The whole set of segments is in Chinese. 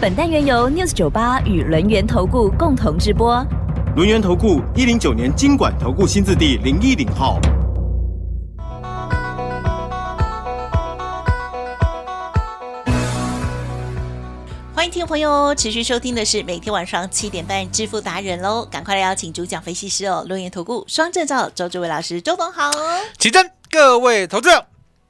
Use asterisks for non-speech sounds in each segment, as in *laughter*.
本单元由 News 九八与轮源投顾共同直播。轮源投顾一零九年经管投顾新字第零一零号。欢迎听众朋友持续收听的是每天晚上七点半致富达人喽，赶快来邀请主讲分析师哦，轮源投顾双证照周志伟老师，周董好。起真，各位投资者，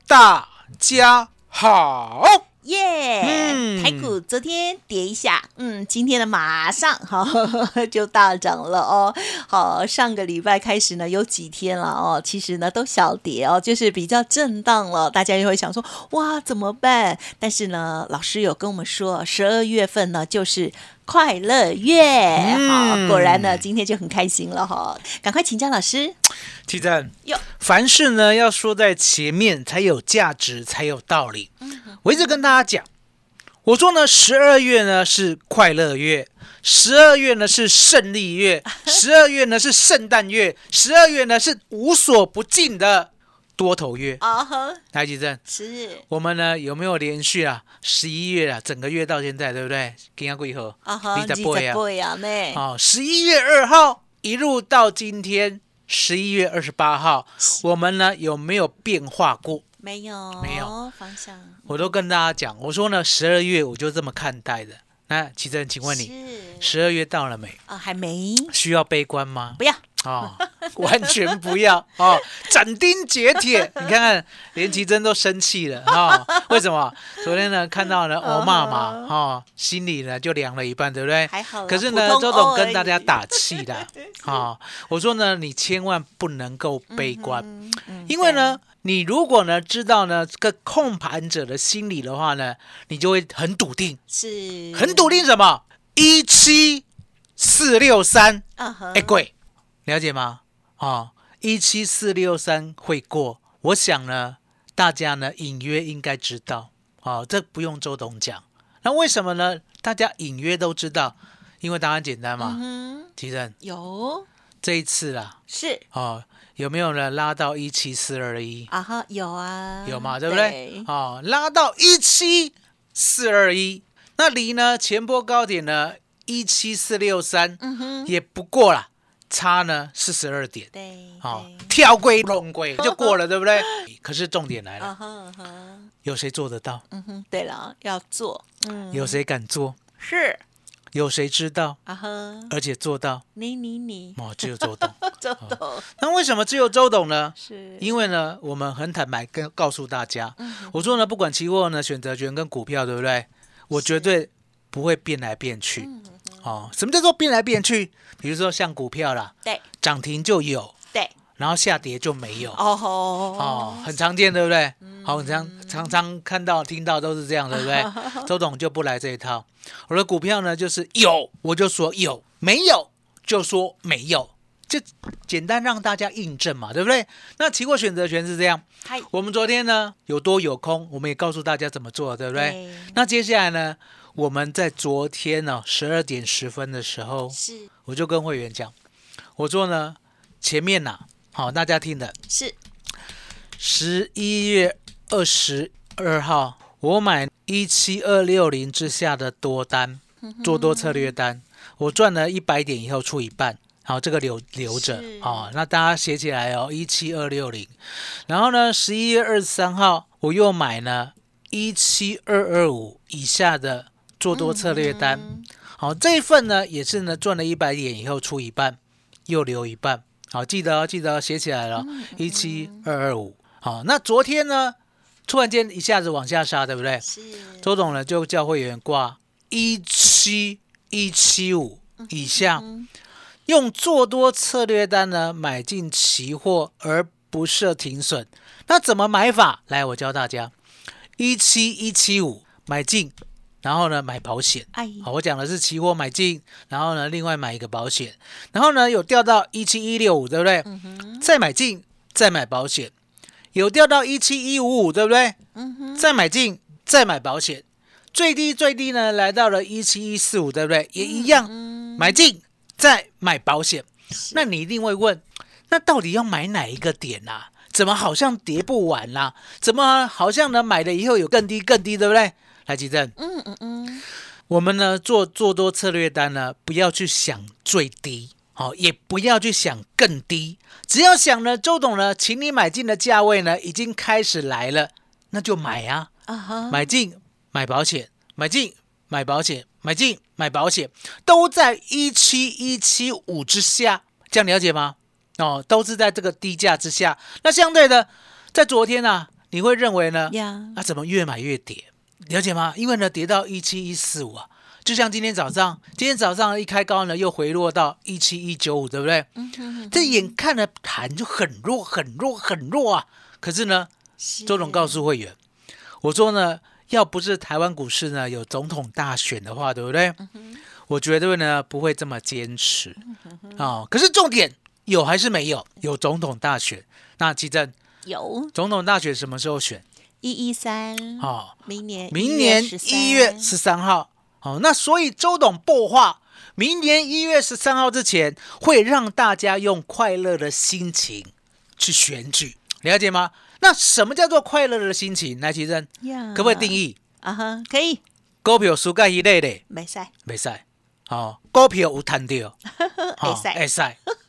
大家好。耶、嗯台股昨天跌一下，嗯，今天的马上好 *laughs* 就大涨了哦。好，上个礼拜开始呢有几天了哦，其实呢都小跌哦，就是比较震荡了，大家就会想说哇怎么办？但是呢，老师有跟我们说，十二月份呢就是。快乐月，好，嗯果然呢，今天就很开心了哈！赶快请教老师起赞，哟。凡事呢要说在前面才有价值，才有道理。我一直跟大家讲，我说呢，十二月呢是快乐月，十二月呢是胜利月，*laughs* 十二月呢是圣诞月，十二月呢是无所不尽的多头月。啊哈，来，起正，是我们呢有没有连续啊？十一月啊，整个月到现在，对不对？今天几号？啊哈，你在播呀？播呀妹，哦，十一月二号一路到今天十一月二十八号，我们呢有没有变化过？没有没有方向，我都跟大家讲，我说呢，十二月我就这么看待的。那奇正，请问你，十二月到了没？啊，还没，需要悲观吗？不要哦，*laughs* 完全不要哦，斩钉截铁。*laughs* 你看看，连奇珍都生气了啊、哦？为什么？昨天呢看到呢欧骂嘛，*laughs* 哦，心里呢就凉了一半，对不对？还好可是呢，周董跟大家打气的，哦，我说呢，你千万不能够悲观，嗯嗯因为呢，你如果呢知道呢这个控盘者的心理的话呢，你就会很笃定，是很笃定什么？一七四六三，哎，贵，了解吗？哦，一七四六三会过，我想呢，大家呢隐约应该知道，哦，这不用周董讲。那为什么呢？大家隐约都知道，因为答案简单嘛。嗯，其实有。这一次啦，是。哦，有没有呢？拉到一七四二一？啊哈，有啊，有嘛，对不对？哦，拉到一七四二一，那离呢？前波高点呢？一七四六三，嗯哼，也不过啦，差呢四十二点。对，哦，跳归龙归就过了，对不对？*laughs* 可是重点来了，有谁做得到？嗯哼，对了，要做，嗯，有谁敢做？是有谁知道？啊哈，而且做到？你你你，哦，只有周董。*laughs* 周董那为什么只有周董呢？是因为呢，我们很坦白跟告诉大家，嗯我说呢，不管期货呢、选择权跟股票，对不对？我绝对不会变来变去。嗯哦，什么叫做变来变去？比如说像股票啦，对涨停就有，对，然后下跌就没有。哦吼哦，很常见，对不对？好，常常常看到、听到都是这样，对不对？*laughs* 周董就不来这一套。我的股票呢，就是有我就说有，没有就说没有，就简单让大家印证嘛，对不对？那期货选择权是这样，嗨，我们昨天呢有多有空，我们也告诉大家怎么做，对不对？对那接下来呢，我们在昨天呢十二点十分的时候，是我就跟会员讲，我说呢前面呐、好，大家听的。是十一月二十二号，我买一七二六零之下的多单，做多策略单，我赚了一百点以后出一半，好，这个留留着是哦。那大家写起来哦，一七二六零。然后呢，十一月二十三号，我又买了一七二二五以下的做多策略单，嗯好，这一份呢也是呢赚了一百点以后出一半，又留一半。好，记得哦，记得哦，写起来了，一七二二五。好，那昨天呢，突然间一下子往下杀，对不对？是周董呢就叫会员挂一七一七五以下，用做多策略单呢买进期货，而不设停损。那怎么买法？来，我教大家，一七一七五买进，然后呢买保险。哎，好，我讲的是期货买进，然后呢另外买一个保险，然后呢有掉到一七一六五，对不对？再买进，再买保险，有掉到一七一五五，对不对？再买进，再买保险，最低最低呢来到了一七一四五，对不对？也一样，买进再买保险。那你一定会问，那到底要买哪一个点啊？怎么好像跌不完啦、怎么好像呢买了以后有更低更低，对不对？来，吉正，嗯嗯嗯，我们呢做做多策略单呢，不要去想最低，好、也不要去想更低，只要想呢，周董呢，请你买进的价位呢，已经开始来了，那就买啊，啊哈，买进买保险，买进买保险，买进买保险，都在一七一七五之下，这样了解吗？哦，都是在这个低价之下。那相对的，在昨天呢、你会认为呢？呀，啊，怎么越买越跌？了解吗？因为呢，跌到一七一四五啊，就像今天早上，今天早上一开高呢，又回落到一七一九五，对不对？这眼看着盘就很弱，很弱，很弱啊。可是呢，周总告诉会员，我说呢，要不是台湾股市呢有总统大选的话，对不对？我绝对呢不会这么坚持啊、可是重点有还是没有？有总统大选。那基正，有总统大选什么时候选？一一三，哦，明年明年一月十三号。哦，那所以周董破话，明年一月十三号之前会让大家用快乐的心情去选举，了解吗？那什么叫做快乐的心情？来，其实呀，可不可以定义？啊哈？可以，股票输介一类的，没赛，没使。哦，股票有赚到，*laughs* 会使会使。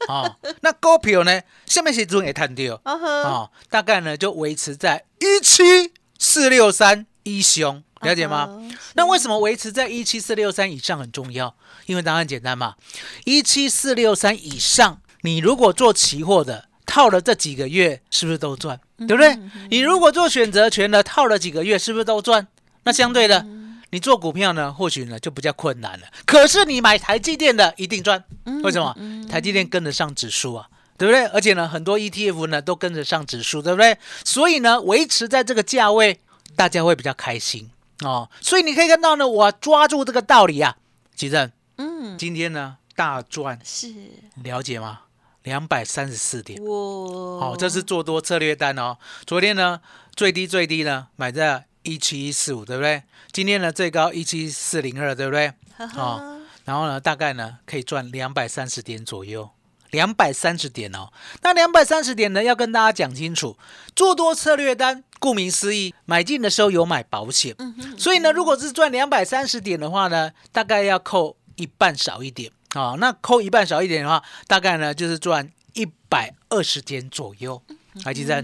哦，*laughs* 那股票呢？什么时阵会赚到？哦，大概呢就维持在一七四六三以上，了解吗？那为什么维持在一七四六三以上很重要？因为答案简单嘛，一七四六三以上，你如果做期货的，套了这几个月，是不是都赚？对不对？你如果做选择权的，套了几个月，是不是都赚？那相对的，你做股票呢，或许呢就比较困难了。可是你买台积电的一定赚，为什么？台积电跟得上指数啊。对不对？而且呢，很多 ETF 呢都跟着上指数，对不对？所以呢，维持在这个价位，大家会比较开心哦。所以你可以看到呢，我抓住这个道理啊，吉正，嗯，今天呢大赚，是，了解吗？两百三十四点，哇，哦，这是做多策略单哦。昨天呢最低最低呢买在一七一四五，对不对？今天呢最高一七四零二，对不对？哦，然后呢，大概呢可以赚两百三十点左右，两百三十点哦。那两百三十点呢，要跟大家讲清楚，做多策略单，顾名思义，买进的时候有买保险，所以呢，如果是赚两百三十点的话呢，大概要扣一半少一点啊、哦。那扣一半少一点的话，大概呢就是赚一百二十点左右。海基生，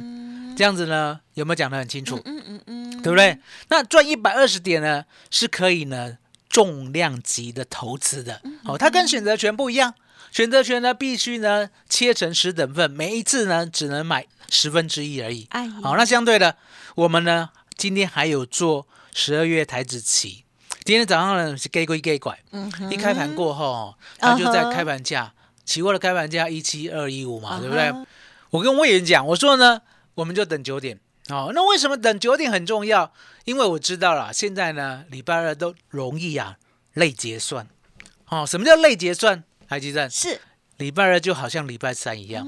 这样子呢有没有讲得很清楚？嗯嗯嗯，对不对？那赚一百二十点呢，是可以呢重量级的投资的。哦，它跟选择权不一样，选择权呢必须呢切成十等份，每一次呢只能买十分之一而已。哎，好，那相对的，我们呢今天还有做十二月台子期，今天早上呢是 gay 归 gay 拐，嗯一开盘过后哦，它就在开盘价，期货的开盘价一七二一五嘛，对不嗯对？我跟魏源讲，我说呢，我们就等九点。哦，那为什么等九点很重要？因为我知道了，现在呢，礼拜二都容易啊累结算。哦，什么叫累结算？台积电，是，礼拜二就好像礼拜三一样。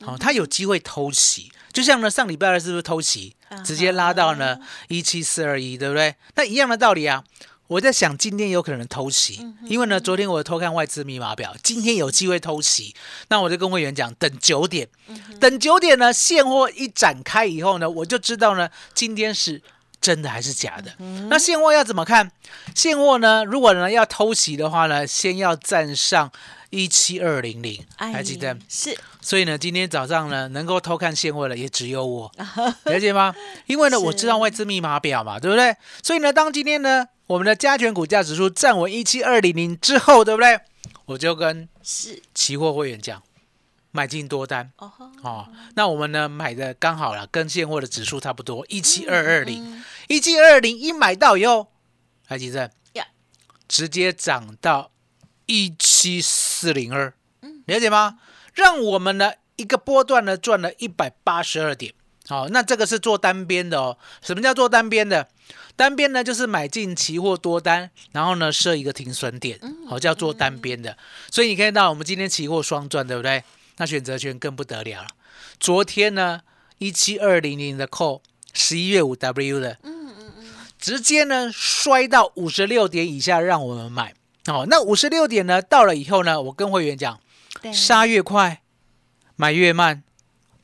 哦，它有机会偷袭，就像呢上礼拜二是不是偷袭，直接拉到呢一七四二一，对不对？那一样的道理啊。我在想今天有可能偷袭，因为呢昨天我偷看外资密码表，今天有机会偷袭，那我就跟会员讲，等九点，等九点呢现货一展开以后呢，我就知道呢今天是真的还是假的。那现货要怎么看？现货呢，如果呢要偷袭的话呢，先要站上一七二零零，还记得？是，所以呢，今天早上呢，能够偷看现货的也只有我，*laughs* 了解吗？因为呢，我知道外资密码表嘛，对不对？所以呢，当今天呢，我们的加权股价指数站稳一七二零零之后，对不对？我就跟是，期货会员讲，买进多单哦吼，哦。那我们呢买的刚好了，跟现货的指数差不多，一七二二零，嗯一七二二零一买到以后，来几阵呀，直接涨到一七四零二，嗯了解吗？让我们呢一个波段呢赚了一百八十二点。好、那这个是做单边的哦。什么叫做单边的？单边呢就是买进期货多单，然后呢设一个停损点，好叫做单边的。所以你看到我们今天期货双赚，对不对？那选择权更不得了了。昨天呢一七二零零的扣十一月五 W 的，直接呢摔到五十六点以下，让我们买。哦，那五十六点呢到了以后呢，我跟会员讲，对杀越快，买越慢，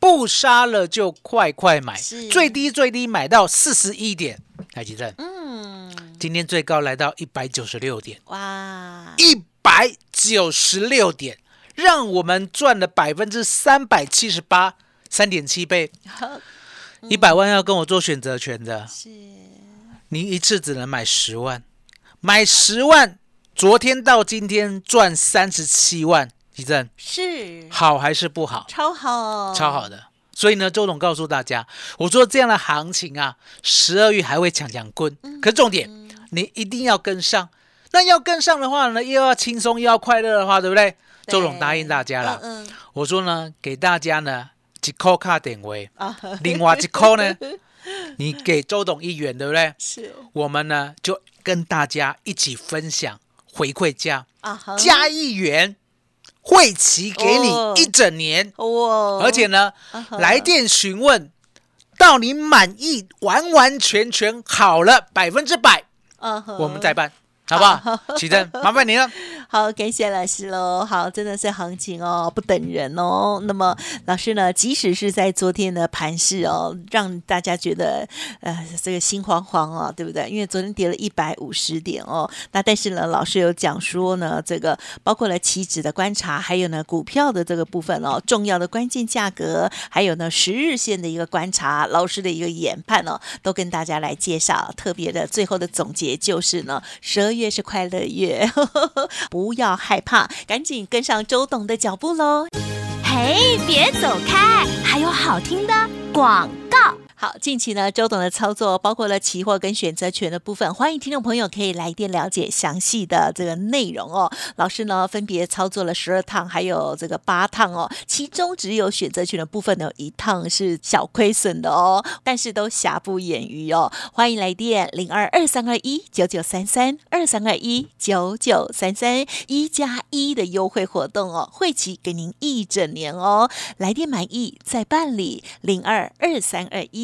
不杀了就快快买，最低最低买到四十一点，台积电。嗯，今天最高来到一百九十六点，哇，一百九十六点，让我们赚了百分之三百七十八，三点七倍。一百万要跟我做选择权的，是。你一次只能买十万，买十万，昨天到今天赚三十七万，吉正。是。好还是不好？超好，超好的。所以呢，周董告诉大家，我说这样的行情啊，十二月还会抢抢棍。可是重点，你一定要跟上。那要跟上的话呢，又要轻松又要快乐的话，对不对？对周董答应大家了。嗯我说呢，给大家呢几扣卡点位，另外一扣呢，*laughs* 你给周董一元，对不对？是我们呢就跟大家一起分享回馈价，啊，加一元，会期给你哦。一整年。哦，而且呢，啊来电询问到你满意，完完全全好了，百分之百，我们再办，好不好？启正，麻烦你了。*laughs* 好，感谢老师喽。好，真的是行情哦，不等人哦。那么老师呢，即使是在昨天的盘市哦，让大家觉得呃这个心慌慌哦，对不对？因为昨天跌了一百五十点哦。那但是呢，老师有讲说呢，这个包括了期指的观察，还有呢股票的这个部分哦，重要的关键价格，还有呢十日线的一个观察，老师的一个研判哦，都跟大家来介绍。特别的最后的总结就是呢，十二越是快乐月，*laughs* 不要害怕，赶紧跟上周董的脚步喽。嘿，别走开，还有好听的广告。好，近期呢，周董的操作包括了期货跟选择权的部分，欢迎听众朋友可以来电了解详细的这个内容哦。老师呢分别操作了十二趟，还有这个八趟哦，其中只有选择权的部分呢一趟是小亏损的哦，但是都瑕不掩瑜哦。欢迎来电零二二三二一九九三三二三二一九九三三一加一的优惠活动哦，会期给您一整年哦，来电满意再办理零二二三二一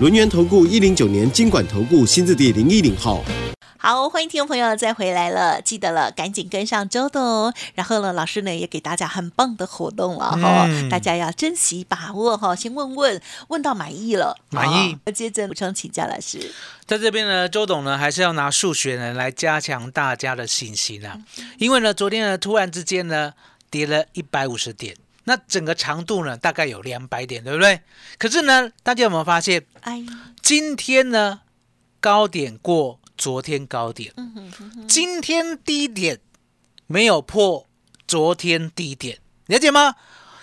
轮源投顾一零九年经管投顾新字第零一零号。好，欢迎听众朋友再回来了，记得了，赶紧跟上周董。然后呢，老师呢也给大家很棒的活动了哈、嗯大家要珍惜把握哈。先问问，问到满意了，满意好接着补充请教老师。在这边呢，周董呢还是要拿数学呢来加强大家的信心啊，因为呢昨天呢突然之间呢跌了一百五十点，那整个长度呢大概有两百点，对不对？可是呢，大家有没有发现，哎，今天呢高点过昨天高点，嗯哼哼哼今天低点没有破昨天低点，了解吗？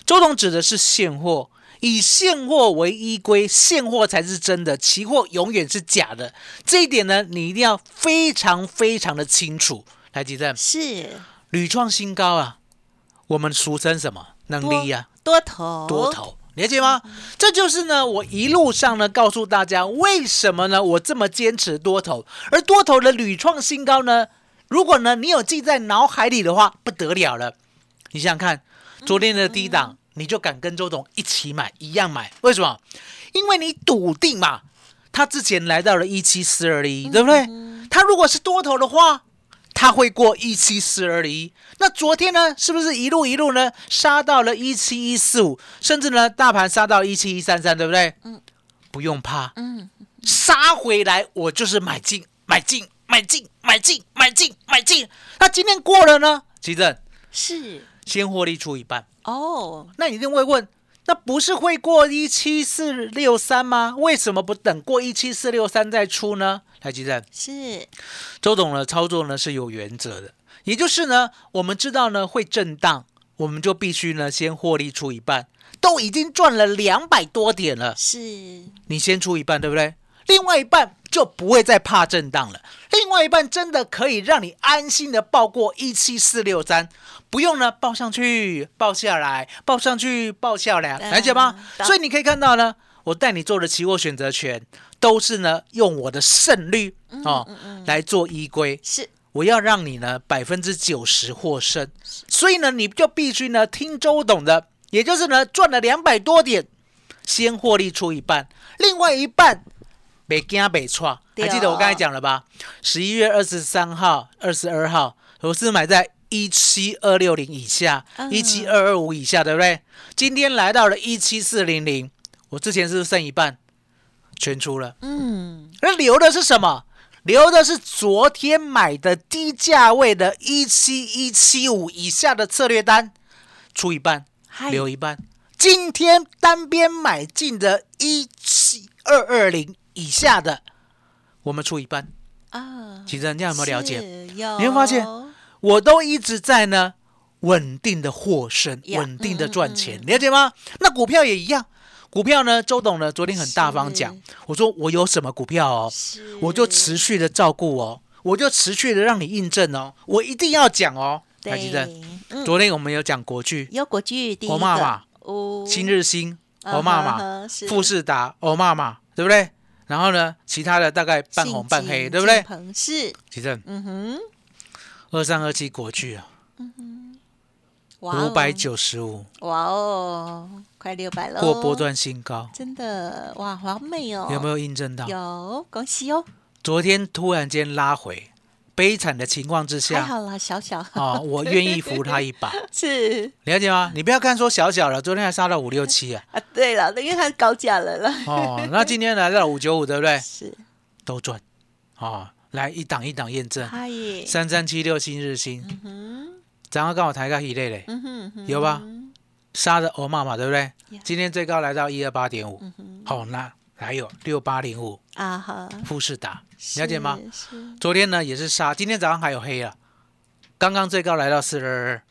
周董指的是现货，以现货为依归，现货才是真的，期货永远是假的。这一点呢，你一定要非常非常的清楚。来，吉正，是屡创新高啊，我们俗称什么？能力呀、多头，多头，了解吗？这就是呢，我一路上呢告诉大家，为什么呢？我这么坚持多头，而多头的屡创新高呢？如果呢你有记在脑海里的话，不得了了。你想想看，昨天的低档，你就敢跟周董一起买，一样买，为什么？因为你笃定嘛，他之前来到了一七四二一，对不对？他如果是多头的话，它会过一七四二一。那昨天呢，是不是一路一路呢杀到了一七一四五，甚至呢大盘杀到一七一三三，对不对？嗯，不用怕，嗯，杀回来我就是买进，买进，买进，买进，买进，买进。那今天过了呢，奇正是先获利出一半。哦，那你一定会问，那不是会过一七四六三吗？为什么不等过一七四六三再出呢？台积电，是周董的操作呢是有原则的，也就是呢，我们知道呢会震荡，我们就必须呢先获利出一半，都已经赚了两百多点了，是，你先出一半，对不对？另外一半就不会再怕震荡了，另外一半真的可以让你安心的报过一七四六三，不用呢报上去报下来，报上去报下来，嗯了解吗？所以你可以看到呢，我带你做的期货选择权都是呢用我的胜率哦来做依归，是。我要让你呢百分之九十获胜，所以呢你就必须呢听周董的，也就是呢赚了两百多点，先获利出一半，另外一半北京北创，还记得我刚才讲了吧？十一月二十三号、二十二号，我是买在一七二六零以下，嗯一七二二五以下，对不对？今天来到了一七四零零，我之前是不是剩一半？全出了。嗯，那留的是什么？留的是昨天买的低价位的一七一七五以下的策略单，出一半，留一半。今天单边买进的一七二二零以下的，我们出一半。啊，其实人家有没有。了解？你会发现我都一直在呢，稳定的获胜，呀稳定的嗯赚钱，了解吗？那股票也一样，股票呢，周董呢昨天很大方是。讲，我说我有什么股票哦，我就持续的照顾哦，我就持续的让你印证哦，我一定要讲哦。台积电，嗯，昨天我们有讲国巨、有国剧第一个。欧妈妈、哦，新日新、嗯欧妈妈、富士达、欧妈妈，对不对？然后呢，其他的大概半红半黑，对不对？鹏是，奇正。嗯哼，二三二七国巨啊，哇哦。五百，九十五。哇哦，快六百了，过波，段新高，真的哇，好美哦，有没有印证到？有，恭喜哦，昨天突然间拉回，悲惨的情况之还下，好啦，小小。啊，我愿意扶他一把，*laughs* 是。了解吗？你不要看说小小了，昨天还杀到五六七啊，啊，对了，因为他高价了了，哦，那今天来到五九五，对不对？是，都赚，哦，来一档一档验证，嗨，三三七六新日新，嗯早上刚好抬个一类嘞，嗯哼有吧？杀的欧妈妈，对不对？今天最高来到一二八点五，嗯哼，好，那还有六八零五啊哈，富士达，了解吗？昨天呢也是杀，今天早上还有黑了，刚刚最高来到四二二，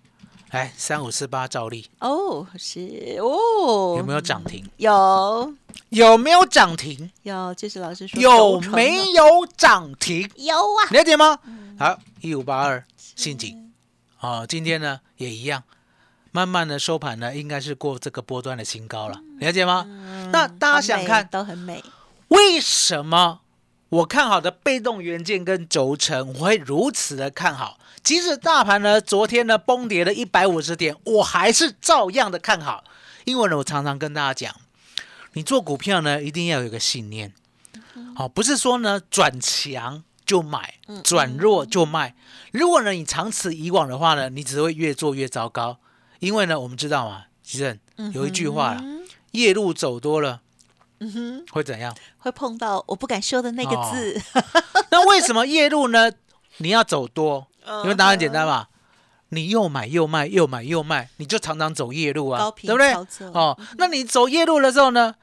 哎三五四八照例哦，是哦，有没有涨停？有有没有涨停？有，就是老师说有没有涨停？有啊？了解吗？好，一五八二信锦，哦，今天呢也一样，慢慢的收盘呢，应该是过这个波段的新高了，了解吗？那大家想看都很美，为什么我看好的被动元件跟轴承，我会如此的看好？即使大盘呢昨天呢崩跌了一百五十点，我还是照样的看好。因为呢，我常常跟大家讲，你做股票呢一定要有一个信念，好、不是说呢转强就买，转弱就卖。如果呢你长此以往的话呢，你只会越做越糟糕。因为呢，我们知道嘛，其实有一句话啦，夜路走多了，嗯哼，会怎样？会碰到我不敢说的那个哦字，*laughs* 那为什么夜路呢？你要走多，嗯因为答案简单嘛，你又买又卖，又买又卖，你就常常走夜路啊对不对？哦，那你走夜路的时候呢，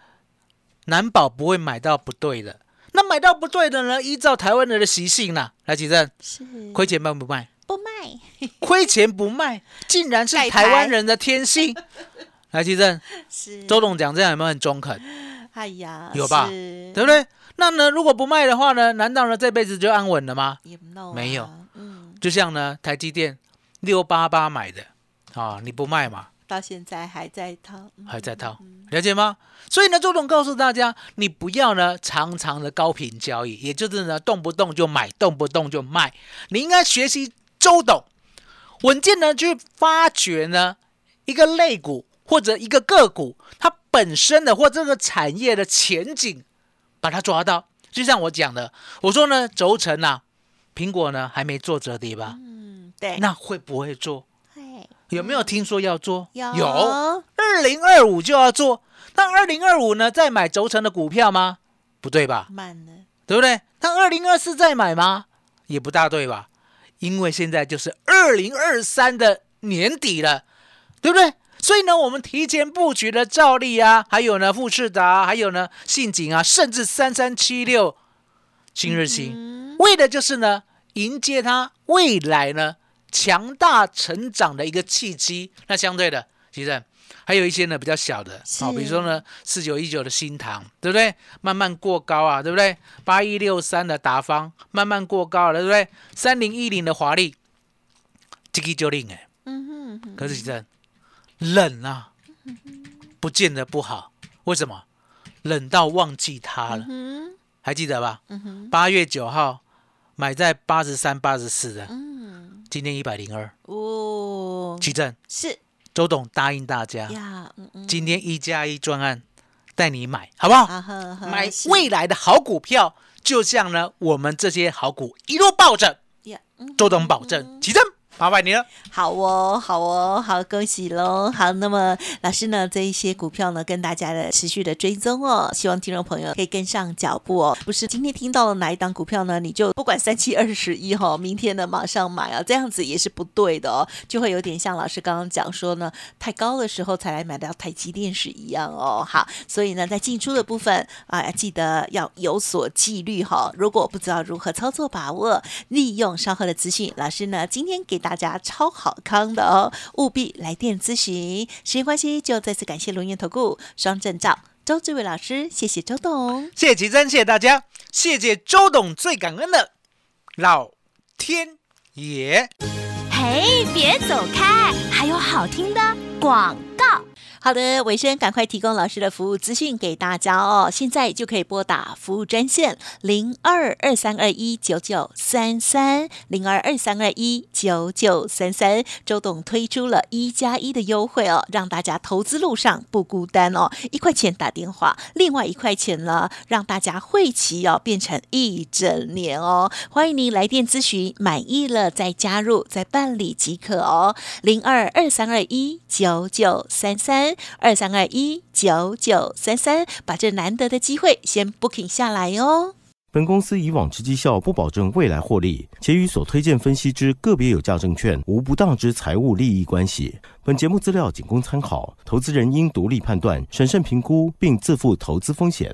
难保不会买到不对的。那买到不对的呢？依照台湾人的习性啦，来举证，是亏钱卖不卖？不卖，*laughs* 亏钱不卖，竟然是台湾人的天性。来举证，是周董讲这样有没有很中肯？哎呀，有吧？是。对不对？那呢，如果不卖的话呢，难道呢这辈子就安稳了吗？也没有。啊，嗯，就像呢，台积电六八八买的啊，你不卖嘛，到现在还在套，嗯。还在套，了解吗？所以呢，周董告诉大家，你不要呢常常的高频交易，也就是呢动不动就买，动不动就卖，你应该学习周董，稳健的去发掘呢一个类股或者一个个股，它本身的或这个产业的前景，把它抓到。就像我讲的，我说呢，轴承啊，苹果呢还没做折叠吧？嗯，对，那会不会做？会有没有听说要做？有有，二零二五就要做。那二零二五呢，再买轴承的股票吗？不对吧？慢了，对不对？那二零二四再买吗？也不大对吧？因为现在就是二零二三的年底了，对不对？所以呢，我们提前布局的兆利啊，还有呢富士达，还有呢信景啊，甚至三三七六新日新，为的就是呢迎接它未来呢强大成长的一个契机。那相对的，其实还有一些呢比较小的，好，比如说呢四九一九的新塘，对不对？慢慢过高啊，对不对？八一六三的达方慢慢过高了，对不对？三零一零的华丽，这个就令哎，嗯哼，可是其实冷啊，不见得不好，为什么？冷到忘记它了，还记得吧？八月九号买在八十三、八十四的，今天一百零二，哦，奇正。是。周董答应大家，今天一加一专案带你买，好不好？买未来的好股票，就像呢，我们这些好股一路抱着，周董保证，奇正。八百年，好哦，好哦，好，恭喜喽！好，那么老师呢，这一些股票呢，跟大家的持续的追踪哦，希望听众朋友可以跟上脚步哦。不是今天听到了哪一档股票呢，你就不管三七二十一哈，*laughs* 明天呢马上买啊，这样子也是不对的哦，就会有点像老师刚刚讲说呢，太高的时候才来买到台积电是一样哦。好，所以呢，在进出的部分啊，记得要有所纪律哈。如果不知道如何操作把握，利用稍后的资讯，老师呢今天给。大家超好康的哦，务必来电咨询。时间关系，就再次感谢龙岩投顾双证照周志伟老师，谢谢周董，谢谢吉珍，谢谢大家，谢谢周董，最感恩的老天爷。嘿，别走开，还有好听的广告。好的，尾声赶快提供老师的服务资讯给大家哦！现在就可以拨打服务专线零二二三二一九九三三零二二三二一九九三三。周董推出了一加一的优惠哦，让大家投资路上不孤单哦！一块钱打电话，另外一块钱呢，让大家汇齐哦，变成一整年哦！欢迎您来电咨询，满意了再加入，再办理即可哦。零二二三二一九九三三。二三二一九九三三，把这难得的机会先 booking 下来哦。本公司以往之绩效不保证未来获利，且与所推荐分析之个别有价证券无不当之财务利益关系。本节目资料仅供参考，投资人应独立判断、审慎评估，并自负投资风险。